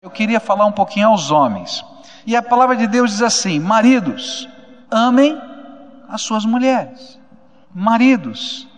Eu queria falar um pouquinho aos homens. E a palavra de Deus diz assim: Maridos, amem as suas mulheres. Maridos,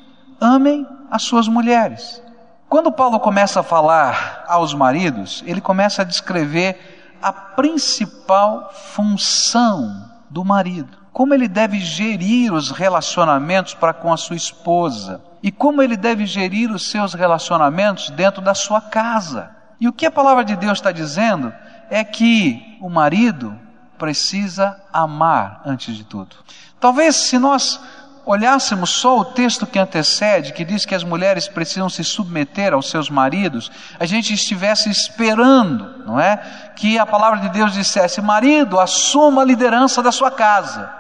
amem as suas mulheres. Quando Paulo começa a falar aos maridos, ele começa a descrever a principal função do marido. Como ele deve gerir os relacionamentos para com a sua esposa e como ele deve gerir os seus relacionamentos dentro da sua casa. E o que a palavra de Deus está dizendo é que o marido precisa amar antes de tudo. Talvez se nós olhássemos só o texto que antecede, que diz que as mulheres precisam se submeter aos seus maridos, a gente estivesse esperando, não é? Que a palavra de Deus dissesse: marido, assuma a liderança da sua casa.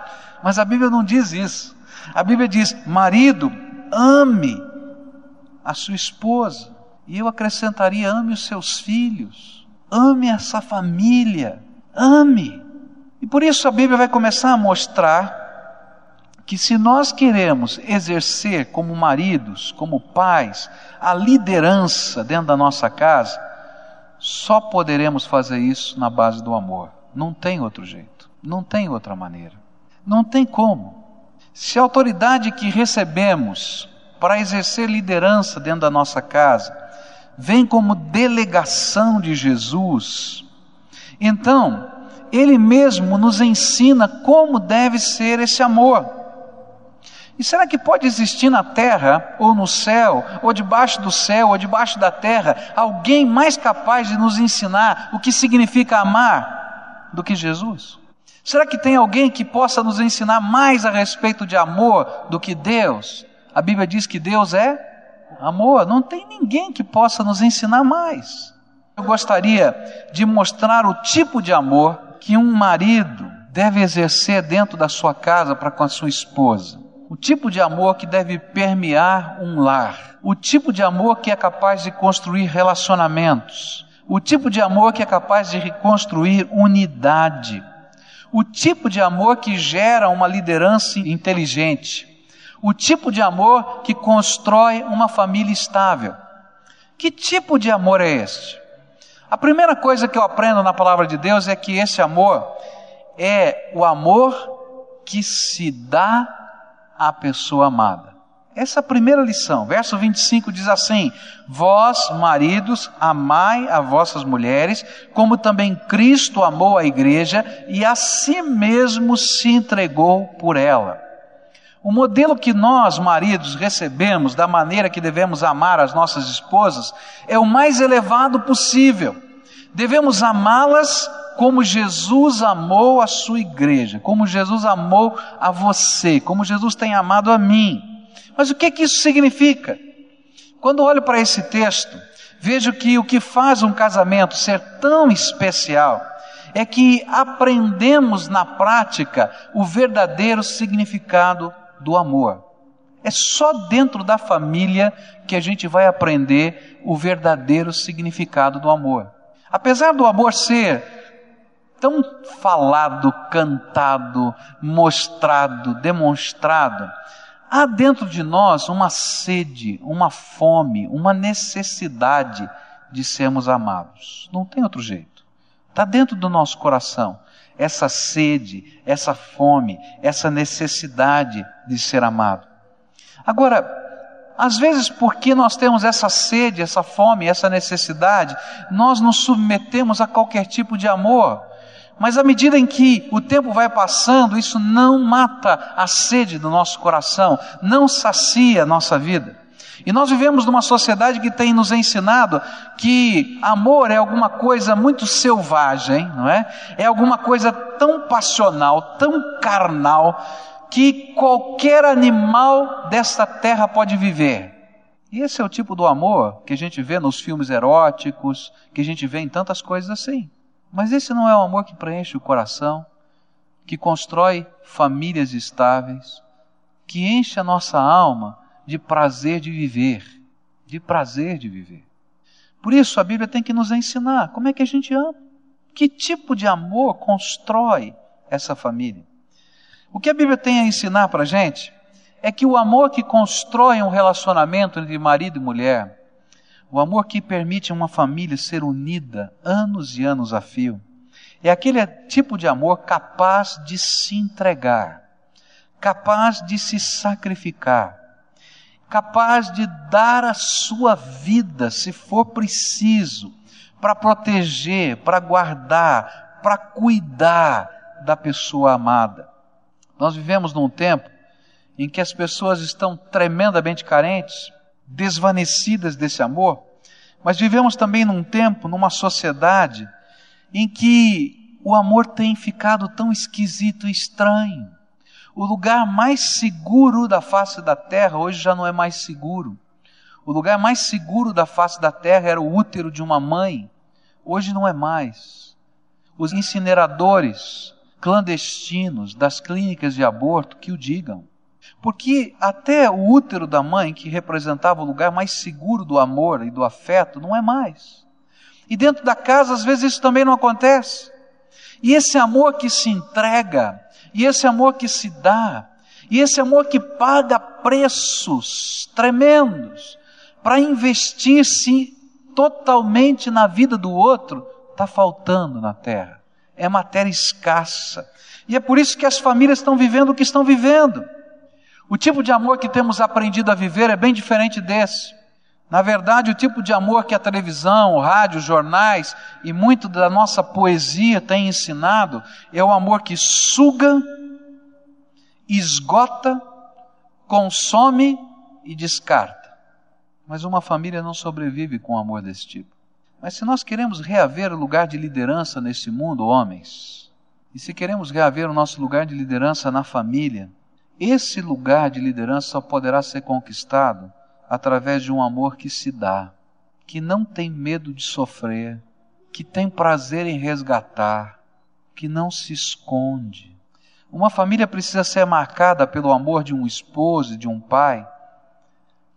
Mas a Bíblia não diz isso. A Bíblia diz: marido, ame a sua esposa. E eu acrescentaria: ame os seus filhos, ame essa família, ame. E por isso a Bíblia vai começar a mostrar que se nós queremos exercer como maridos, como pais, a liderança dentro da nossa casa, só poderemos fazer isso na base do amor. Não tem outro jeito, não tem outra maneira. Não tem como. Se a autoridade que recebemos para exercer liderança dentro da nossa casa vem como delegação de Jesus. Então, ele mesmo nos ensina como deve ser esse amor. E será que pode existir na terra, ou no céu, ou debaixo do céu, ou debaixo da terra, alguém mais capaz de nos ensinar o que significa amar do que Jesus? Será que tem alguém que possa nos ensinar mais a respeito de amor do que Deus? A Bíblia diz que Deus é amor, não tem ninguém que possa nos ensinar mais. Eu gostaria de mostrar o tipo de amor que um marido deve exercer dentro da sua casa para com a sua esposa. O tipo de amor que deve permear um lar. O tipo de amor que é capaz de construir relacionamentos. O tipo de amor que é capaz de reconstruir unidade. O tipo de amor que gera uma liderança inteligente o tipo de amor que constrói uma família estável. Que tipo de amor é este? A primeira coisa que eu aprendo na palavra de Deus é que esse amor é o amor que se dá à pessoa amada. Essa é a primeira lição. Verso 25 diz assim: Vós, maridos, amai as vossas mulheres, como também Cristo amou a igreja e a si mesmo se entregou por ela. O modelo que nós, maridos, recebemos da maneira que devemos amar as nossas esposas é o mais elevado possível. Devemos amá-las como Jesus amou a sua igreja, como Jesus amou a você, como Jesus tem amado a mim. Mas o que, que isso significa? Quando olho para esse texto, vejo que o que faz um casamento ser tão especial é que aprendemos na prática o verdadeiro significado do amor. É só dentro da família que a gente vai aprender o verdadeiro significado do amor. Apesar do amor ser tão falado, cantado, mostrado, demonstrado, há dentro de nós uma sede, uma fome, uma necessidade de sermos amados. Não tem outro jeito. Está dentro do nosso coração essa sede, essa fome, essa necessidade de ser amado. Agora, às vezes, porque nós temos essa sede, essa fome, essa necessidade, nós nos submetemos a qualquer tipo de amor. Mas à medida em que o tempo vai passando, isso não mata a sede do nosso coração, não sacia a nossa vida. E nós vivemos numa sociedade que tem nos ensinado que amor é alguma coisa muito selvagem, não é? É alguma coisa tão passional, tão carnal, que qualquer animal desta terra pode viver. E esse é o tipo do amor que a gente vê nos filmes eróticos, que a gente vê em tantas coisas assim. Mas esse não é o amor que preenche o coração, que constrói famílias estáveis, que enche a nossa alma de prazer de viver, de prazer de viver. Por isso a Bíblia tem que nos ensinar como é que a gente ama, que tipo de amor constrói essa família. O que a Bíblia tem a ensinar para a gente é que o amor que constrói um relacionamento entre marido e mulher, o amor que permite uma família ser unida anos e anos a fio, é aquele tipo de amor capaz de se entregar, capaz de se sacrificar, capaz de dar a sua vida, se for preciso, para proteger, para guardar, para cuidar da pessoa amada. Nós vivemos num tempo em que as pessoas estão tremendamente carentes, desvanecidas desse amor, mas vivemos também num tempo, numa sociedade, em que o amor tem ficado tão esquisito e estranho. O lugar mais seguro da face da terra hoje já não é mais seguro. O lugar mais seguro da face da terra era o útero de uma mãe. Hoje não é mais. Os incineradores clandestinos das clínicas de aborto que o digam. Porque até o útero da mãe, que representava o lugar mais seguro do amor e do afeto, não é mais. E dentro da casa, às vezes, isso também não acontece. E esse amor que se entrega, e esse amor que se dá, e esse amor que paga preços tremendos para investir-se totalmente na vida do outro, está faltando na terra. É matéria escassa. E é por isso que as famílias estão vivendo o que estão vivendo. O tipo de amor que temos aprendido a viver é bem diferente desse. Na verdade, o tipo de amor que a televisão, o rádio, jornais e muito da nossa poesia tem ensinado é o amor que suga, esgota, consome e descarta. Mas uma família não sobrevive com um amor desse tipo. Mas se nós queremos reaver o lugar de liderança nesse mundo, homens, e se queremos reaver o nosso lugar de liderança na família, esse lugar de liderança só poderá ser conquistado através de um amor que se dá, que não tem medo de sofrer, que tem prazer em resgatar, que não se esconde. Uma família precisa ser marcada pelo amor de um esposo e de um pai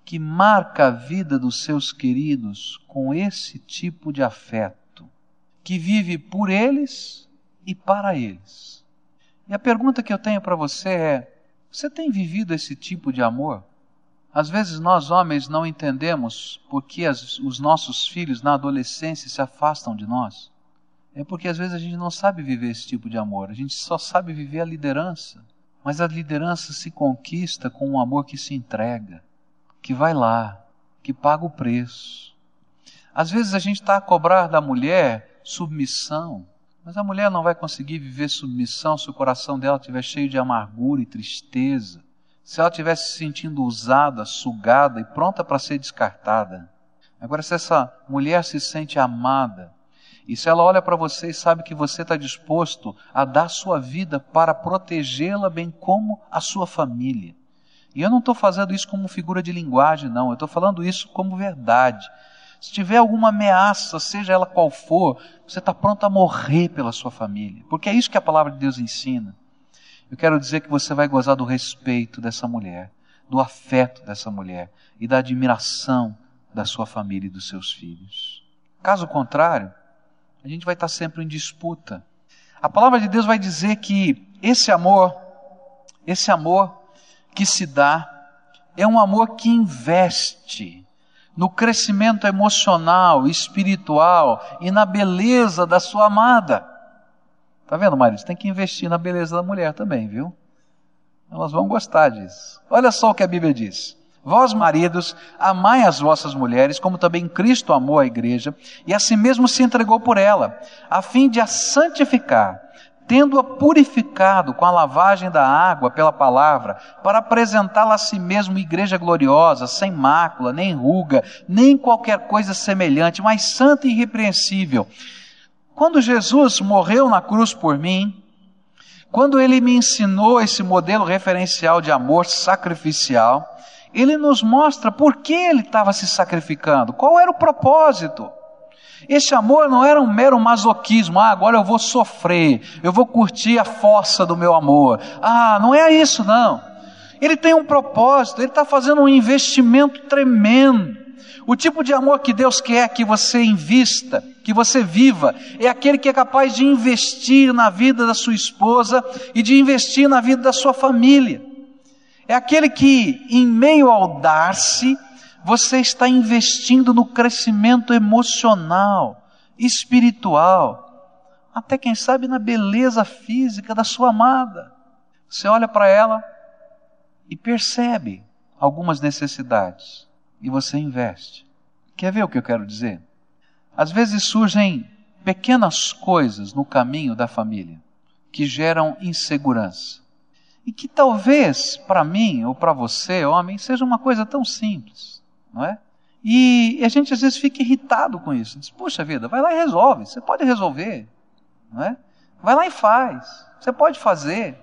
que marca a vida dos seus queridos com esse tipo de afeto, que vive por eles e para eles. E a pergunta que eu tenho para você é: você tem vivido esse tipo de amor? Às vezes nós homens não entendemos por que as, os nossos filhos na adolescência se afastam de nós. É porque às vezes a gente não sabe viver esse tipo de amor, a gente só sabe viver a liderança. Mas a liderança se conquista com um amor que se entrega, que vai lá, que paga o preço. Às vezes a gente está a cobrar da mulher submissão, mas a mulher não vai conseguir viver submissão se o coração dela estiver cheio de amargura e tristeza, se ela estiver se sentindo usada, sugada e pronta para ser descartada. Agora, se essa mulher se sente amada, e se ela olha para você e sabe que você está disposto a dar sua vida para protegê-la, bem como a sua família. E eu não estou fazendo isso como figura de linguagem, não, eu estou falando isso como verdade. Se tiver alguma ameaça, seja ela qual for, você está pronto a morrer pela sua família. Porque é isso que a palavra de Deus ensina. Eu quero dizer que você vai gozar do respeito dessa mulher, do afeto dessa mulher e da admiração da sua família e dos seus filhos. Caso contrário, a gente vai estar sempre em disputa. A palavra de Deus vai dizer que esse amor, esse amor que se dá, é um amor que investe no crescimento emocional, espiritual e na beleza da sua amada. Tá vendo, marido? tem que investir na beleza da mulher também, viu? Elas vão gostar disso. Olha só o que a Bíblia diz. Vós, maridos, amai as vossas mulheres, como também Cristo amou a igreja, e a si mesmo se entregou por ela, a fim de a santificar, tendo-a purificado com a lavagem da água pela palavra, para apresentá-la a si mesmo igreja gloriosa, sem mácula, nem ruga, nem qualquer coisa semelhante, mas santa e irrepreensível. Quando Jesus morreu na cruz por mim, quando ele me ensinou esse modelo referencial de amor sacrificial, ele nos mostra por que ele estava se sacrificando, qual era o propósito. Esse amor não era um mero masoquismo, ah, agora eu vou sofrer, eu vou curtir a força do meu amor. Ah, não é isso não. Ele tem um propósito, ele está fazendo um investimento tremendo. O tipo de amor que Deus quer que você invista, que você viva, é aquele que é capaz de investir na vida da sua esposa e de investir na vida da sua família. É aquele que, em meio ao dar-se, você está investindo no crescimento emocional, espiritual, até quem sabe na beleza física da sua amada. Você olha para ela e percebe algumas necessidades e você investe. Quer ver o que eu quero dizer? Às vezes surgem pequenas coisas no caminho da família que geram insegurança. E que talvez para mim ou para você, homem, seja uma coisa tão simples, não é? E a gente às vezes fica irritado com isso. Diz, puxa vida, vai lá e resolve. Você pode resolver, não é? Vai lá e faz. Você pode fazer.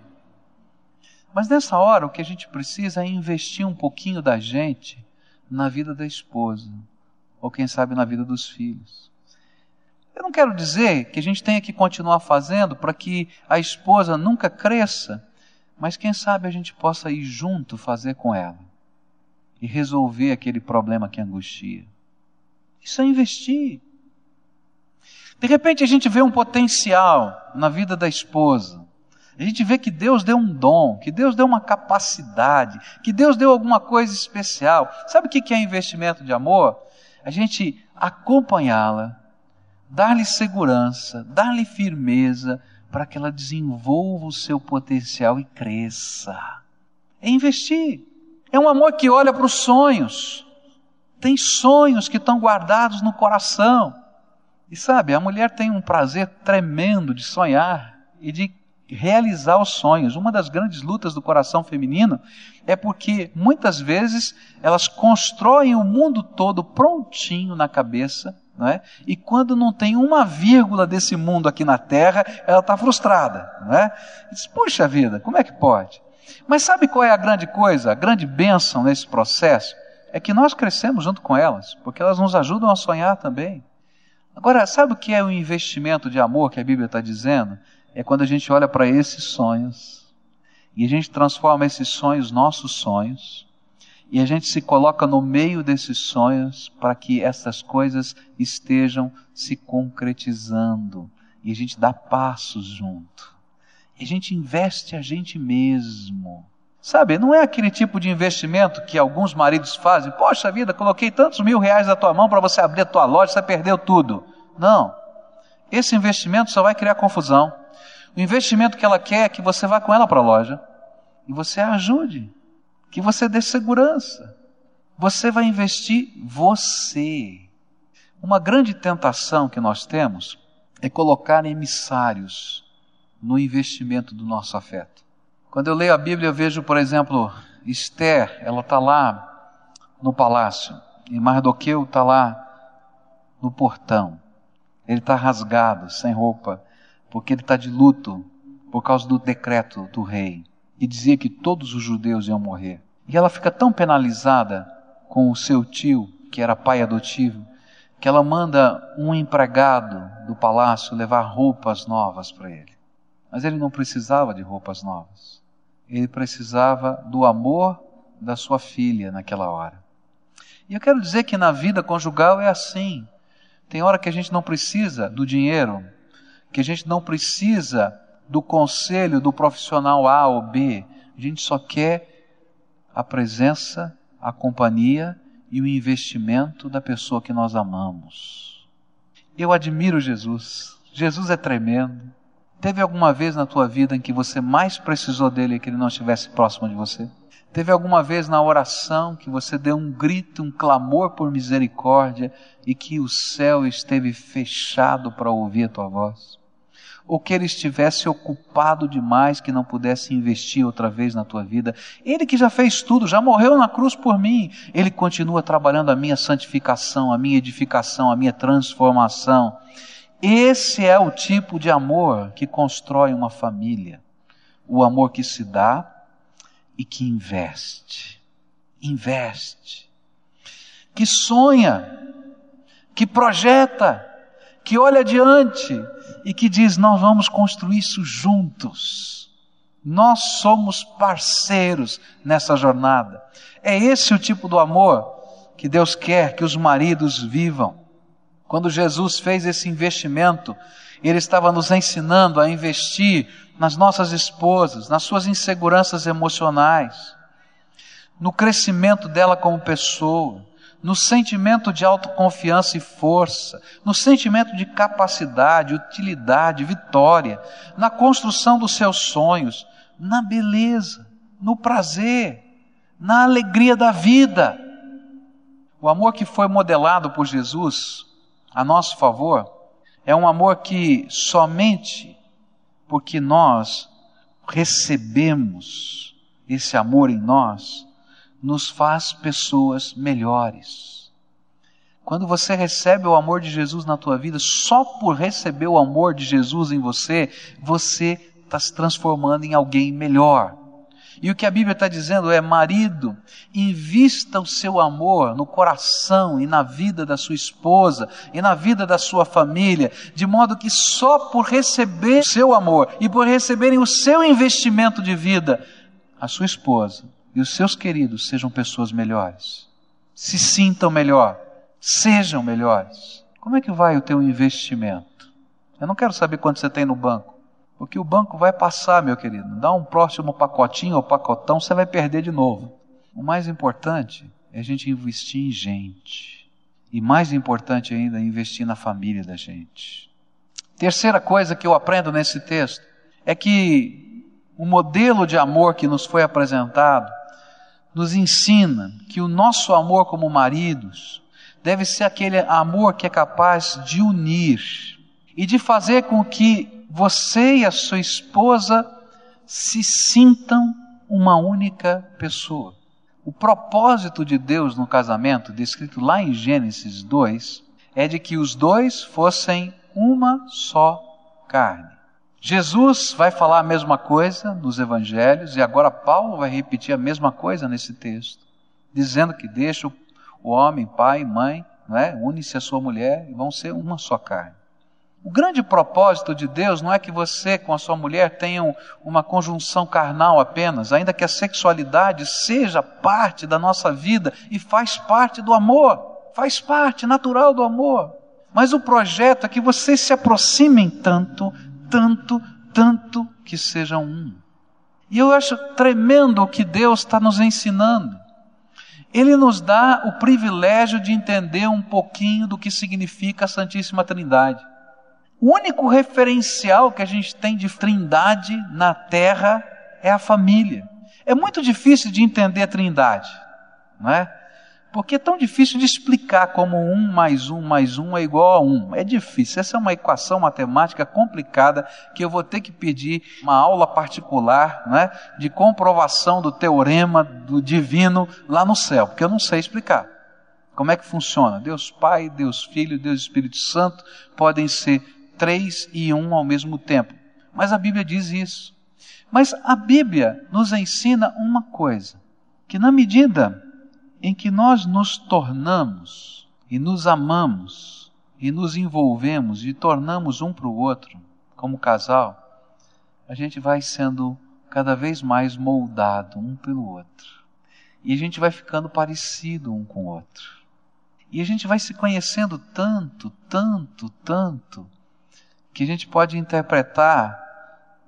Mas nessa hora o que a gente precisa é investir um pouquinho da gente na vida da esposa, ou quem sabe na vida dos filhos. Eu não quero dizer que a gente tenha que continuar fazendo para que a esposa nunca cresça, mas quem sabe a gente possa ir junto fazer com ela e resolver aquele problema que angustia. Isso é investir. De repente a gente vê um potencial na vida da esposa. A gente vê que Deus deu um dom, que Deus deu uma capacidade, que Deus deu alguma coisa especial. Sabe o que é investimento de amor? A gente acompanhá-la, dar-lhe segurança, dar-lhe firmeza, para que ela desenvolva o seu potencial e cresça. É investir. É um amor que olha para os sonhos. Tem sonhos que estão guardados no coração. E sabe, a mulher tem um prazer tremendo de sonhar e de realizar os sonhos. Uma das grandes lutas do coração feminino é porque muitas vezes elas constroem o mundo todo prontinho na cabeça, não é? E quando não tem uma vírgula desse mundo aqui na Terra, ela está frustrada, não é? diz, puxa vida, como é que pode? Mas sabe qual é a grande coisa, a grande bênção nesse processo? É que nós crescemos junto com elas, porque elas nos ajudam a sonhar também. Agora, sabe o que é o investimento de amor que a Bíblia está dizendo? é quando a gente olha para esses sonhos e a gente transforma esses sonhos nossos sonhos e a gente se coloca no meio desses sonhos para que essas coisas estejam se concretizando e a gente dá passos junto. E a gente investe a gente mesmo. Sabe, não é aquele tipo de investimento que alguns maridos fazem. Poxa vida, coloquei tantos mil reais na tua mão para você abrir a tua loja, você perdeu tudo. Não. Esse investimento só vai criar confusão. O investimento que ela quer é que você vá com ela para a loja e você ajude, que você dê segurança. Você vai investir você. Uma grande tentação que nós temos é colocar emissários no investimento do nosso afeto. Quando eu leio a Bíblia, eu vejo, por exemplo, Esther, ela está lá no palácio, e Mardoqueu está lá no portão. Ele está rasgado, sem roupa porque ele está de luto por causa do decreto do rei, e dizia que todos os judeus iam morrer. E ela fica tão penalizada com o seu tio, que era pai adotivo, que ela manda um empregado do palácio levar roupas novas para ele. Mas ele não precisava de roupas novas. Ele precisava do amor da sua filha naquela hora. E eu quero dizer que na vida conjugal é assim. Tem hora que a gente não precisa do dinheiro que a gente não precisa do conselho do profissional A ou B, a gente só quer a presença, a companhia e o investimento da pessoa que nós amamos. Eu admiro Jesus. Jesus é tremendo. Teve alguma vez na tua vida em que você mais precisou dele e que ele não estivesse próximo de você? Teve alguma vez na oração que você deu um grito, um clamor por misericórdia e que o céu esteve fechado para ouvir a tua voz? Ou que ele estivesse ocupado demais que não pudesse investir outra vez na tua vida. Ele que já fez tudo, já morreu na cruz por mim, ele continua trabalhando a minha santificação, a minha edificação, a minha transformação. Esse é o tipo de amor que constrói uma família. O amor que se dá e que investe. Investe. Que sonha, que projeta, que olha adiante e que diz: Nós vamos construir isso juntos. Nós somos parceiros nessa jornada. É esse o tipo do amor que Deus quer que os maridos vivam. Quando Jesus fez esse investimento, Ele estava nos ensinando a investir nas nossas esposas, nas suas inseguranças emocionais, no crescimento dela como pessoa, no sentimento de autoconfiança e força, no sentimento de capacidade, utilidade, vitória, na construção dos seus sonhos, na beleza, no prazer, na alegria da vida. O amor que foi modelado por Jesus a nosso favor é um amor que somente porque nós recebemos esse amor em nós, nos faz pessoas melhores. Quando você recebe o amor de Jesus na tua vida, só por receber o amor de Jesus em você, você está se transformando em alguém melhor. E o que a Bíblia está dizendo é: marido, invista o seu amor no coração e na vida da sua esposa e na vida da sua família, de modo que só por receber o seu amor e por receberem o seu investimento de vida, a sua esposa e os seus queridos sejam pessoas melhores, se sintam melhor, sejam melhores. Como é que vai o teu investimento? Eu não quero saber quanto você tem no banco. Porque o banco vai passar, meu querido. Dá um próximo pacotinho ou pacotão, você vai perder de novo. O mais importante é a gente investir em gente. E mais importante ainda, é investir na família da gente. Terceira coisa que eu aprendo nesse texto é que o modelo de amor que nos foi apresentado nos ensina que o nosso amor como maridos deve ser aquele amor que é capaz de unir e de fazer com que você e a sua esposa se sintam uma única pessoa. O propósito de Deus no casamento, descrito lá em Gênesis 2, é de que os dois fossem uma só carne. Jesus vai falar a mesma coisa nos evangelhos e agora Paulo vai repetir a mesma coisa nesse texto, dizendo que deixa o homem, pai, mãe, é? une-se a sua mulher e vão ser uma só carne. O grande propósito de Deus não é que você com a sua mulher tenham uma conjunção carnal apenas, ainda que a sexualidade seja parte da nossa vida e faz parte do amor, faz parte natural do amor. Mas o projeto é que vocês se aproximem tanto, tanto, tanto que sejam um. E eu acho tremendo o que Deus está nos ensinando. Ele nos dá o privilégio de entender um pouquinho do que significa a Santíssima Trindade. O único referencial que a gente tem de trindade na terra é a família. É muito difícil de entender a trindade, não é? Porque é tão difícil de explicar como um mais um mais um é igual a um. É difícil. Essa é uma equação matemática complicada que eu vou ter que pedir uma aula particular não é? de comprovação do teorema do divino lá no céu, porque eu não sei explicar. Como é que funciona? Deus Pai, Deus Filho, Deus Espírito Santo podem ser três e um ao mesmo tempo. Mas a Bíblia diz isso. Mas a Bíblia nos ensina uma coisa: que na medida em que nós nos tornamos e nos amamos e nos envolvemos e tornamos um para o outro como casal, a gente vai sendo cada vez mais moldado um pelo outro. E a gente vai ficando parecido um com o outro. E a gente vai se conhecendo tanto, tanto, tanto, que a gente pode interpretar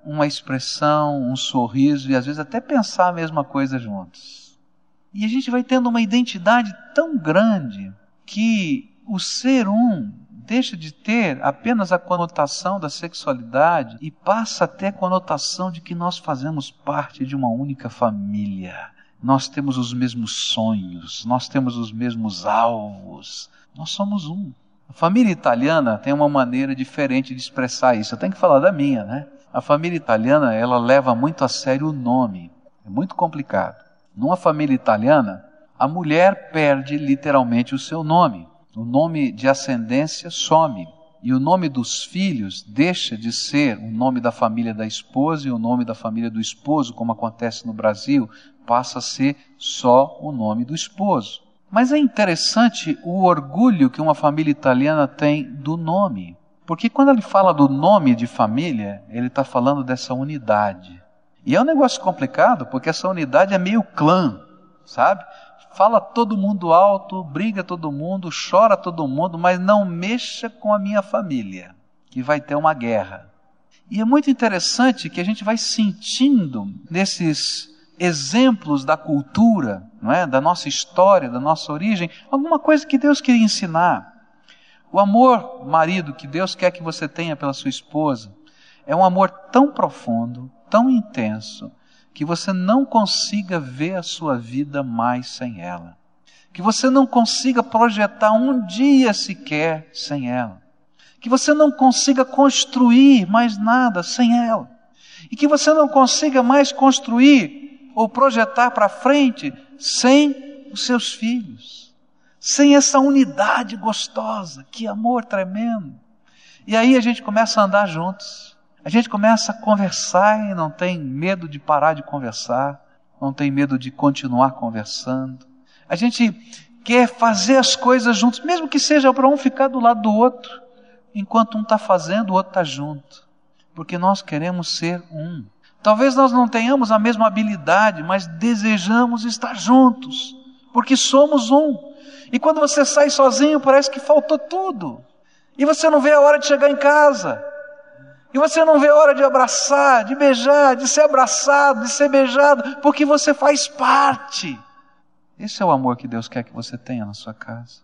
uma expressão, um sorriso e às vezes até pensar a mesma coisa juntos. E a gente vai tendo uma identidade tão grande que o ser um deixa de ter apenas a conotação da sexualidade e passa a ter a conotação de que nós fazemos parte de uma única família. Nós temos os mesmos sonhos, nós temos os mesmos alvos, nós somos um. A família italiana tem uma maneira diferente de expressar isso. Eu tenho que falar da minha, né? A família italiana, ela leva muito a sério o nome. É muito complicado. Numa família italiana, a mulher perde literalmente o seu nome. O nome de ascendência some. E o nome dos filhos deixa de ser o nome da família da esposa e o nome da família do esposo, como acontece no Brasil, passa a ser só o nome do esposo. Mas é interessante o orgulho que uma família italiana tem do nome. Porque quando ele fala do nome de família, ele está falando dessa unidade. E é um negócio complicado, porque essa unidade é meio clã, sabe? Fala todo mundo alto, briga todo mundo, chora todo mundo, mas não mexa com a minha família, que vai ter uma guerra. E é muito interessante que a gente vai sentindo nesses exemplos da cultura, não é? da nossa história, da nossa origem, alguma coisa que Deus queria ensinar. O amor, marido, que Deus quer que você tenha pela sua esposa, é um amor tão profundo, tão intenso, que você não consiga ver a sua vida mais sem ela. Que você não consiga projetar um dia sequer sem ela. Que você não consiga construir mais nada sem ela. E que você não consiga mais construir ou projetar para frente sem os seus filhos sem essa unidade gostosa, que amor tremendo. E aí a gente começa a andar juntos, a gente começa a conversar e não tem medo de parar de conversar, não tem medo de continuar conversando. A gente quer fazer as coisas juntos, mesmo que seja para um ficar do lado do outro, enquanto um está fazendo, o outro está junto, porque nós queremos ser um. Talvez nós não tenhamos a mesma habilidade, mas desejamos estar juntos, porque somos um. E quando você sai sozinho, parece que faltou tudo. E você não vê a hora de chegar em casa. E você não vê a hora de abraçar, de beijar, de ser abraçado, de ser beijado, porque você faz parte. Esse é o amor que Deus quer que você tenha na sua casa.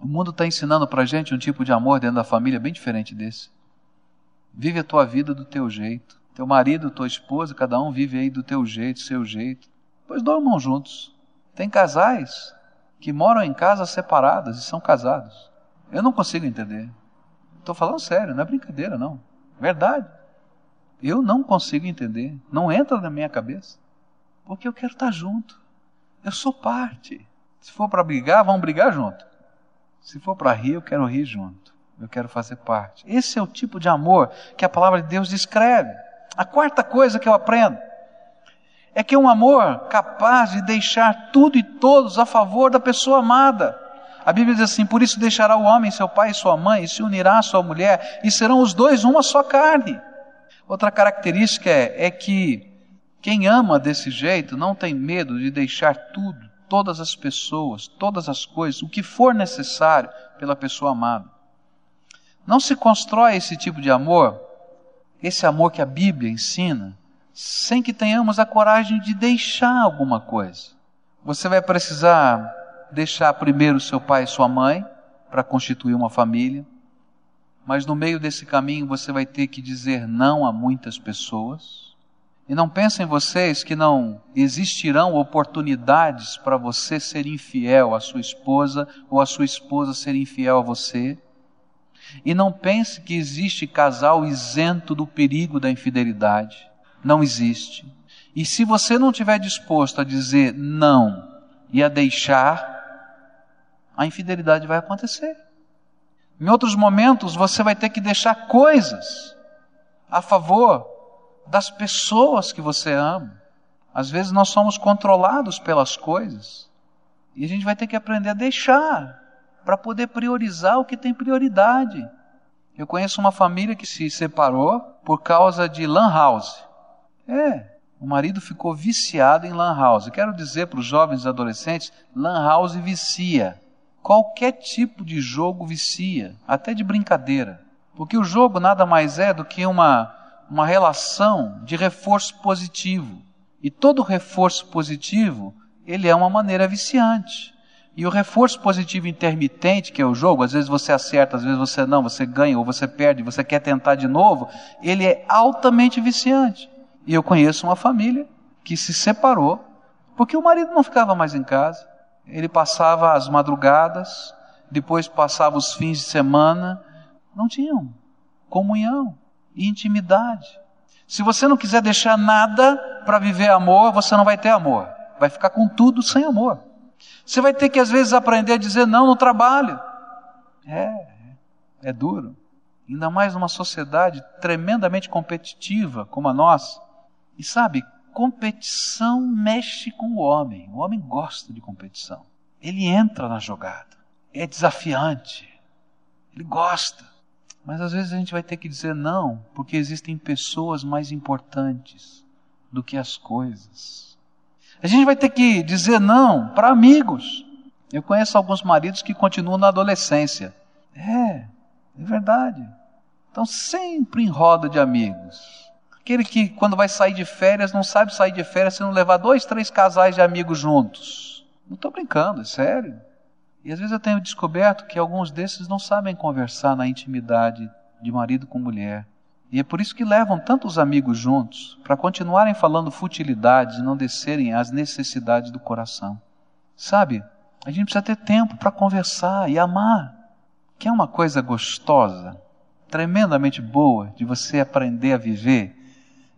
O mundo está ensinando para gente um tipo de amor dentro da família bem diferente desse. Vive a tua vida do teu jeito. Teu marido, tua esposa, cada um vive aí do teu jeito, seu jeito. Pois dormam juntos. Tem casais que moram em casas separadas e são casados. Eu não consigo entender. Estou falando sério, não é brincadeira, não. Verdade. Eu não consigo entender. Não entra na minha cabeça. Porque eu quero estar junto. Eu sou parte. Se for para brigar, vamos brigar junto. Se for para rir, eu quero rir junto. Eu quero fazer parte. Esse é o tipo de amor que a palavra de Deus descreve. A quarta coisa que eu aprendo é que é um amor capaz de deixar tudo e todos a favor da pessoa amada. A Bíblia diz assim: Por isso deixará o homem seu pai e sua mãe, e se unirá à sua mulher, e serão os dois uma só carne. Outra característica é, é que quem ama desse jeito não tem medo de deixar tudo, todas as pessoas, todas as coisas, o que for necessário pela pessoa amada. Não se constrói esse tipo de amor, esse amor que a Bíblia ensina, sem que tenhamos a coragem de deixar alguma coisa. Você vai precisar deixar primeiro seu pai e sua mãe para constituir uma família, mas no meio desse caminho você vai ter que dizer não a muitas pessoas. E não pensem vocês que não existirão oportunidades para você ser infiel à sua esposa ou a sua esposa ser infiel a você. E não pense que existe casal isento do perigo da infidelidade não existe. E se você não estiver disposto a dizer não e a deixar, a infidelidade vai acontecer. Em outros momentos, você vai ter que deixar coisas a favor das pessoas que você ama. Às vezes nós somos controlados pelas coisas e a gente vai ter que aprender a deixar para poder priorizar o que tem prioridade. Eu conheço uma família que se separou por causa de lan house. É, o marido ficou viciado em Lan House. quero dizer para os jovens e adolescentes: Lan House vicia. Qualquer tipo de jogo vicia, até de brincadeira. Porque o jogo nada mais é do que uma, uma relação de reforço positivo. E todo reforço positivo, ele é uma maneira viciante. E o reforço positivo intermitente, que é o jogo, às vezes você acerta, às vezes você não, você ganha ou você perde, você quer tentar de novo, ele é altamente viciante. E eu conheço uma família que se separou porque o marido não ficava mais em casa. Ele passava as madrugadas, depois passava os fins de semana. Não tinham comunhão e intimidade. Se você não quiser deixar nada para viver amor, você não vai ter amor. Vai ficar com tudo sem amor. Você vai ter que às vezes aprender a dizer não no trabalho. É, é duro. Ainda mais numa sociedade tremendamente competitiva como a nossa. E sabe, competição mexe com o homem. O homem gosta de competição. Ele entra na jogada. É desafiante. Ele gosta. Mas às vezes a gente vai ter que dizer não, porque existem pessoas mais importantes do que as coisas. A gente vai ter que dizer não para amigos. Eu conheço alguns maridos que continuam na adolescência. É, é verdade. Estão sempre em roda de amigos Aquele que, quando vai sair de férias, não sabe sair de férias se não levar dois, três casais de amigos juntos. Não estou brincando, é sério. E às vezes eu tenho descoberto que alguns desses não sabem conversar na intimidade de marido com mulher. E é por isso que levam tantos amigos juntos, para continuarem falando futilidades e não descerem às necessidades do coração. Sabe, a gente precisa ter tempo para conversar e amar. Que é uma coisa gostosa, tremendamente boa de você aprender a viver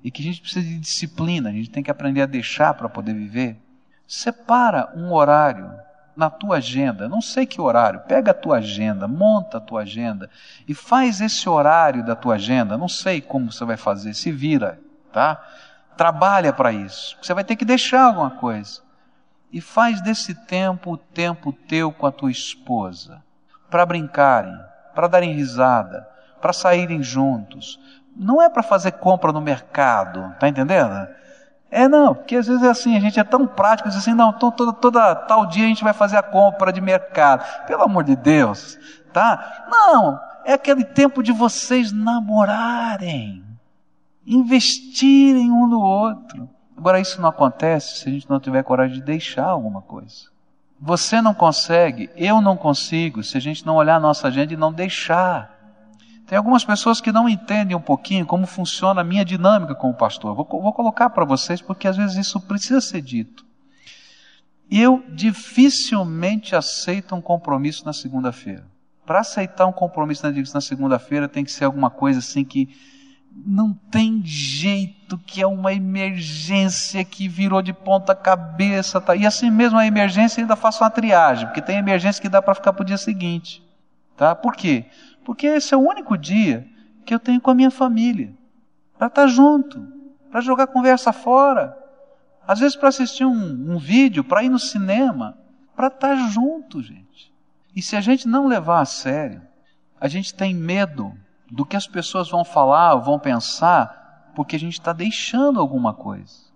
e que a gente precisa de disciplina, a gente tem que aprender a deixar para poder viver. Separa um horário na tua agenda, não sei que horário, pega a tua agenda, monta a tua agenda e faz esse horário da tua agenda, não sei como você vai fazer, se vira, tá? Trabalha para isso. Você vai ter que deixar alguma coisa. E faz desse tempo o tempo teu com a tua esposa, para brincarem, para darem risada, para saírem juntos. Não é para fazer compra no mercado, tá entendendo? É não, porque às vezes é assim, a gente é tão prático, diz assim, não, toda, toda tal dia a gente vai fazer a compra de mercado. Pelo amor de Deus, tá? Não, é aquele tempo de vocês namorarem, investirem um no outro. Agora isso não acontece se a gente não tiver coragem de deixar alguma coisa. Você não consegue, eu não consigo, se a gente não olhar a nossa agenda e não deixar. Tem algumas pessoas que não entendem um pouquinho como funciona a minha dinâmica como pastor. Vou, vou colocar para vocês porque às vezes isso precisa ser dito. Eu dificilmente aceito um compromisso na segunda-feira. Para aceitar um compromisso na segunda-feira tem que ser alguma coisa assim que não tem jeito, que é uma emergência que virou de ponta cabeça. Tá? E assim mesmo a emergência ainda faço uma triagem, porque tem emergência que dá para ficar para o dia seguinte. Tá? Por quê? Porque esse é o único dia que eu tenho com a minha família. Para estar tá junto, para jogar conversa fora. Às vezes para assistir um, um vídeo, para ir no cinema, para estar tá junto, gente. E se a gente não levar a sério, a gente tem medo do que as pessoas vão falar, vão pensar, porque a gente está deixando alguma coisa.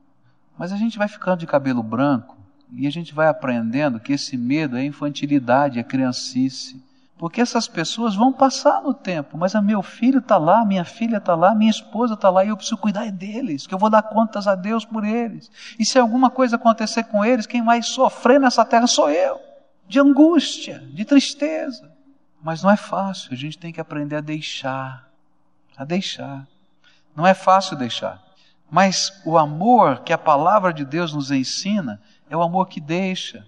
Mas a gente vai ficando de cabelo branco e a gente vai aprendendo que esse medo é infantilidade, é criancice. Porque essas pessoas vão passar no tempo, mas a meu filho está lá, minha filha está lá, minha esposa está lá e eu preciso cuidar deles, que eu vou dar contas a Deus por eles. E se alguma coisa acontecer com eles, quem vai sofrer nessa terra sou eu, de angústia, de tristeza. Mas não é fácil, a gente tem que aprender a deixar, a deixar. Não é fácil deixar. Mas o amor que a palavra de Deus nos ensina é o amor que deixa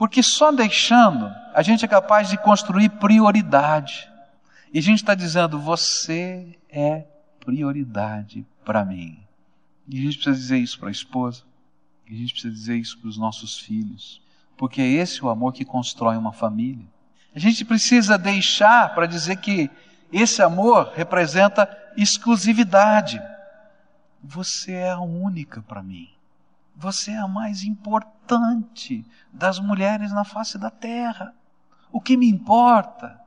porque só deixando a gente é capaz de construir prioridade. E a gente está dizendo: você é prioridade para mim. E a gente precisa dizer isso para a esposa. E a gente precisa dizer isso para os nossos filhos. Porque é esse o amor que constrói uma família. A gente precisa deixar para dizer que esse amor representa exclusividade. Você é a única para mim. Você é a mais importante das mulheres na face da terra. O que me importa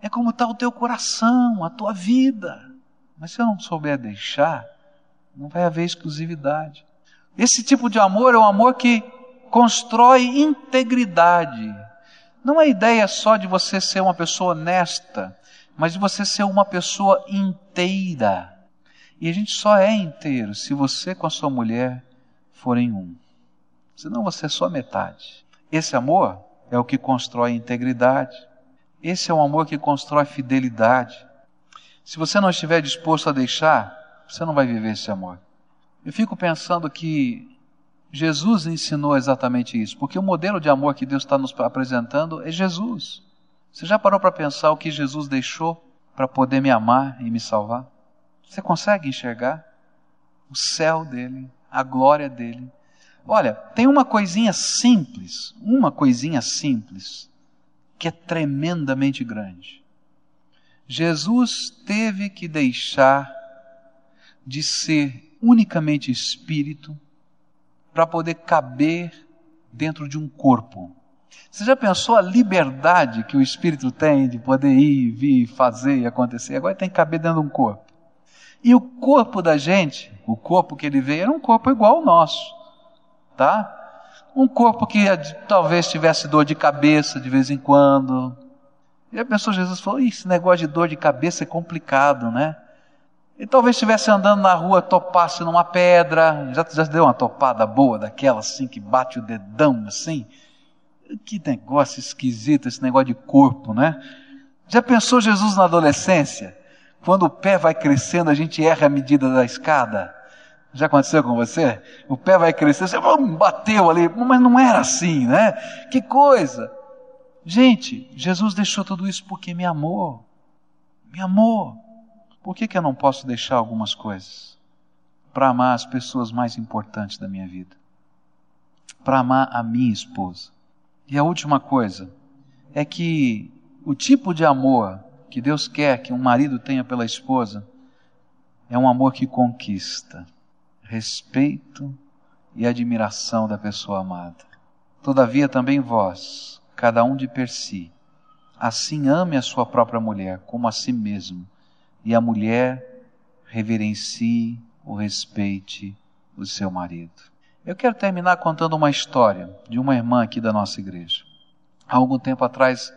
é como está o teu coração, a tua vida. Mas se eu não souber deixar, não vai haver exclusividade. Esse tipo de amor é um amor que constrói integridade. Não é ideia só de você ser uma pessoa honesta, mas de você ser uma pessoa inteira. E a gente só é inteiro se você com a sua mulher forem um. Senão você é só metade. Esse amor é o que constrói integridade. Esse é o amor que constrói fidelidade. Se você não estiver disposto a deixar, você não vai viver esse amor. Eu fico pensando que Jesus ensinou exatamente isso, porque o modelo de amor que Deus está nos apresentando é Jesus. Você já parou para pensar o que Jesus deixou para poder me amar e me salvar? Você consegue enxergar o céu dele, a glória dele. Olha, tem uma coisinha simples, uma coisinha simples, que é tremendamente grande. Jesus teve que deixar de ser unicamente espírito para poder caber dentro de um corpo. Você já pensou a liberdade que o espírito tem de poder ir, vir, fazer e acontecer? Agora tem que caber dentro de um corpo. E o corpo da gente, o corpo que ele veio, era um corpo igual ao nosso, tá? Um corpo que talvez tivesse dor de cabeça de vez em quando. E a pessoa Jesus falou: esse negócio de dor de cabeça é complicado, né? E talvez estivesse andando na rua, topasse numa pedra, já, já deu uma topada boa daquela assim, que bate o dedão assim. Que negócio esquisito esse negócio de corpo, né? Já pensou Jesus na adolescência? Quando o pé vai crescendo, a gente erra a medida da escada. Já aconteceu com você? O pé vai crescendo, você bateu ali, mas não era assim, né? Que coisa! Gente, Jesus deixou tudo isso porque me amou. Me amou. Por que, que eu não posso deixar algumas coisas? Para amar as pessoas mais importantes da minha vida. Para amar a minha esposa. E a última coisa é que o tipo de amor que Deus quer que um marido tenha pela esposa é um amor que conquista respeito e admiração da pessoa amada. Todavia também vós, cada um de per si, assim ame a sua própria mulher como a si mesmo, e a mulher reverencie ou respeite o seu marido. Eu quero terminar contando uma história de uma irmã aqui da nossa igreja. Há algum tempo atrás,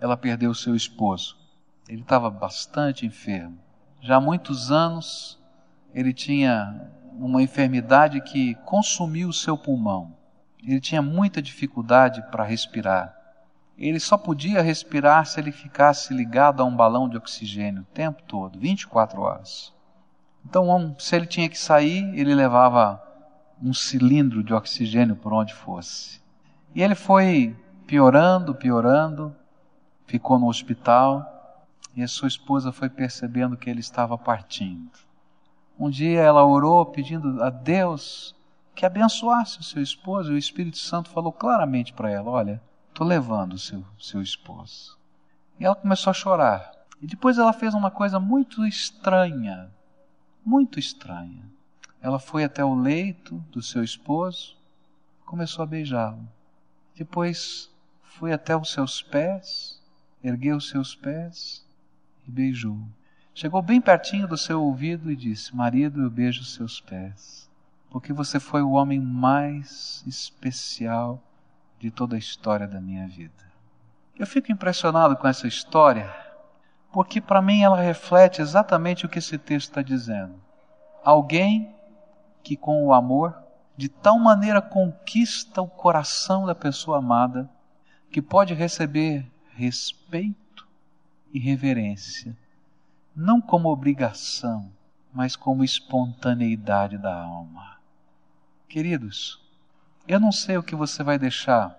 ela perdeu seu esposo. Ele estava bastante enfermo. Já há muitos anos, ele tinha uma enfermidade que consumiu o seu pulmão. Ele tinha muita dificuldade para respirar. Ele só podia respirar se ele ficasse ligado a um balão de oxigênio o tempo todo, 24 horas. Então, se ele tinha que sair, ele levava um cilindro de oxigênio por onde fosse. E ele foi piorando, piorando, ficou no hospital e a sua esposa foi percebendo que ele estava partindo. Um dia ela orou pedindo a Deus que abençoasse o seu esposo, e o Espírito Santo falou claramente para ela: Olha, estou levando o seu, seu esposo. E ela começou a chorar. E depois ela fez uma coisa muito estranha, muito estranha. Ela foi até o leito do seu esposo, começou a beijá-lo. Depois foi até os seus pés, ergueu os seus pés e beijou. Chegou bem pertinho do seu ouvido e disse: Marido, eu beijo seus pés, porque você foi o homem mais especial de toda a história da minha vida. Eu fico impressionado com essa história, porque para mim ela reflete exatamente o que esse texto está dizendo. Alguém que com o amor de tal maneira conquista o coração da pessoa amada que pode receber respeito e reverência não como obrigação, mas como espontaneidade da alma. Queridos, eu não sei o que você vai deixar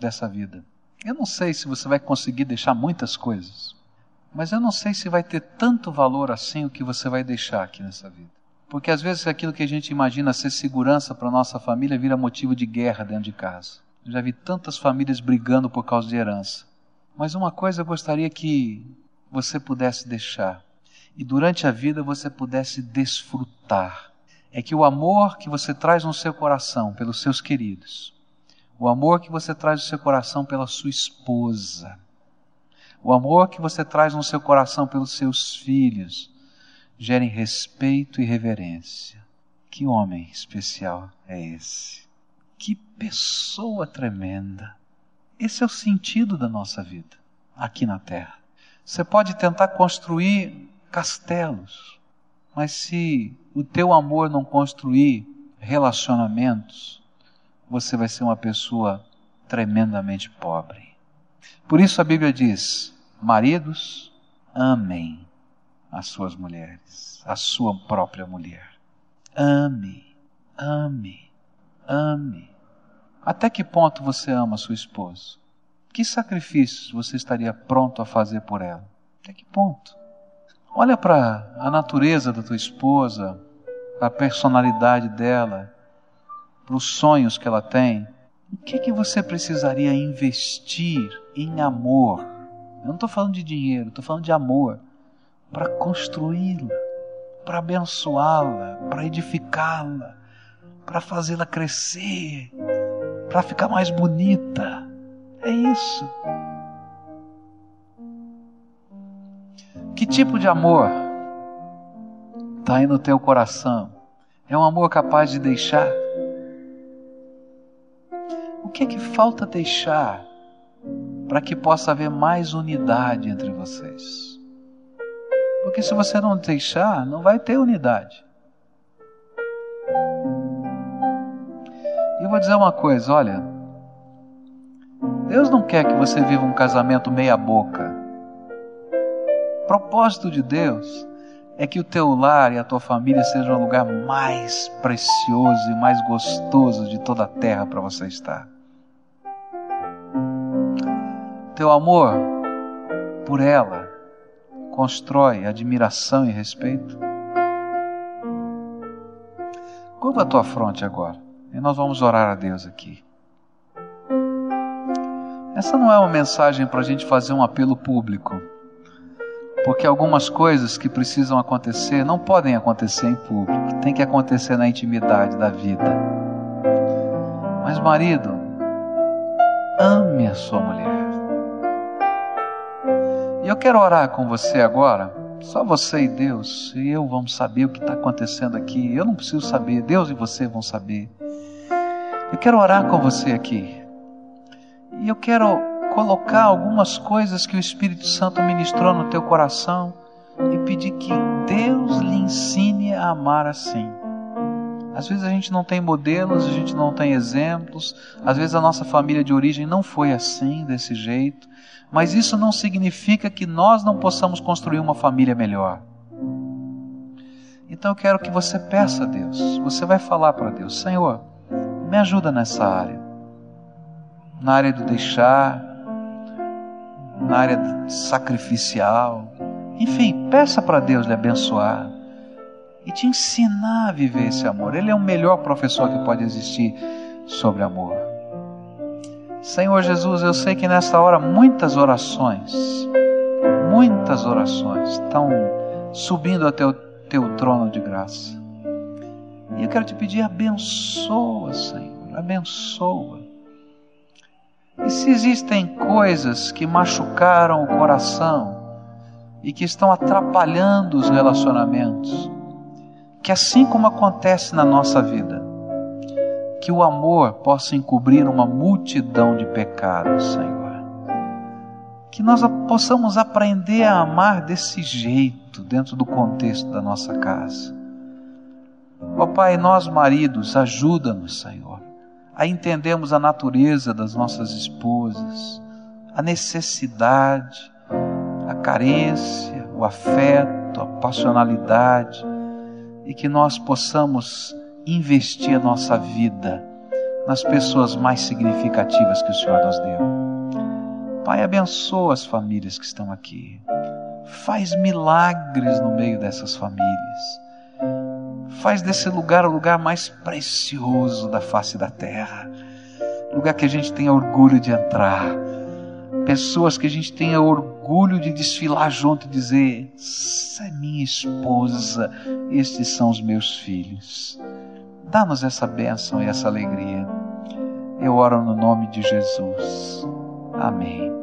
dessa vida. Eu não sei se você vai conseguir deixar muitas coisas. Mas eu não sei se vai ter tanto valor assim o que você vai deixar aqui nessa vida. Porque às vezes aquilo que a gente imagina ser segurança para nossa família vira motivo de guerra dentro de casa. Eu já vi tantas famílias brigando por causa de herança. Mas uma coisa eu gostaria que você pudesse deixar e durante a vida você pudesse desfrutar. É que o amor que você traz no seu coração pelos seus queridos, o amor que você traz no seu coração pela sua esposa, o amor que você traz no seu coração pelos seus filhos, gerem respeito e reverência. Que homem especial é esse? Que pessoa tremenda! Esse é o sentido da nossa vida aqui na Terra. Você pode tentar construir castelos. Mas se o teu amor não construir relacionamentos, você vai ser uma pessoa tremendamente pobre. Por isso a Bíblia diz: maridos, amem as suas mulheres, a sua própria mulher. Ame, ame, ame. Até que ponto você ama sua esposa? Que sacrifícios você estaria pronto a fazer por ela? Até que ponto? Olha para a natureza da tua esposa, a personalidade dela, para os sonhos que ela tem. O que que você precisaria investir em amor? Eu não estou falando de dinheiro, estou falando de amor para construí-la, para abençoá-la, para edificá-la, para fazê-la crescer, para ficar mais bonita. É isso. Que tipo de amor está aí no teu coração? É um amor capaz de deixar? O que é que falta deixar para que possa haver mais unidade entre vocês? Porque se você não deixar, não vai ter unidade. Eu vou dizer uma coisa, olha, Deus não quer que você viva um casamento meia boca. O propósito de Deus é que o teu lar e a tua família sejam o lugar mais precioso e mais gostoso de toda a terra para você estar. Teu amor por ela constrói admiração e respeito. Curva a tua fronte agora e nós vamos orar a Deus aqui. Essa não é uma mensagem para a gente fazer um apelo público, porque algumas coisas que precisam acontecer não podem acontecer em público, tem que acontecer na intimidade da vida. Mas, marido, ame a sua mulher. E eu quero orar com você agora. Só você e Deus, e eu vamos saber o que está acontecendo aqui. Eu não preciso saber, Deus e você vão saber. Eu quero orar com você aqui. E eu quero colocar algumas coisas que o Espírito Santo ministrou no teu coração e pedir que Deus lhe ensine a amar assim. Às vezes a gente não tem modelos, a gente não tem exemplos, às vezes a nossa família de origem não foi assim, desse jeito, mas isso não significa que nós não possamos construir uma família melhor. Então eu quero que você peça a Deus, você vai falar para Deus: Senhor, me ajuda nessa área, na área do deixar, na área sacrificial, enfim, peça para Deus lhe abençoar e te ensinar a viver esse amor. Ele é o melhor professor que pode existir sobre amor. Senhor Jesus, eu sei que nesta hora muitas orações, muitas orações estão subindo até o teu trono de graça. E eu quero te pedir, abençoa, Senhor, abençoa. E se existem coisas que machucaram o coração e que estão atrapalhando os relacionamentos, que assim como acontece na nossa vida, que o amor possa encobrir uma multidão de pecados, Senhor. Que nós possamos aprender a amar desse jeito, dentro do contexto da nossa casa. Ó Pai, nós maridos, ajuda-nos, Senhor, a entendermos a natureza das nossas esposas, a necessidade, a carência, o afeto, a passionalidade, e que nós possamos investir a nossa vida nas pessoas mais significativas que o Senhor nos deu. Pai, abençoa as famílias que estão aqui. Faz milagres no meio dessas famílias. Faz desse lugar o lugar mais precioso da face da terra. Lugar que a gente tenha orgulho de entrar. Pessoas que a gente tenha orgulho de desfilar junto e dizer: Essa é minha esposa, estes são os meus filhos. Dá-nos essa bênção e essa alegria. Eu oro no nome de Jesus. Amém.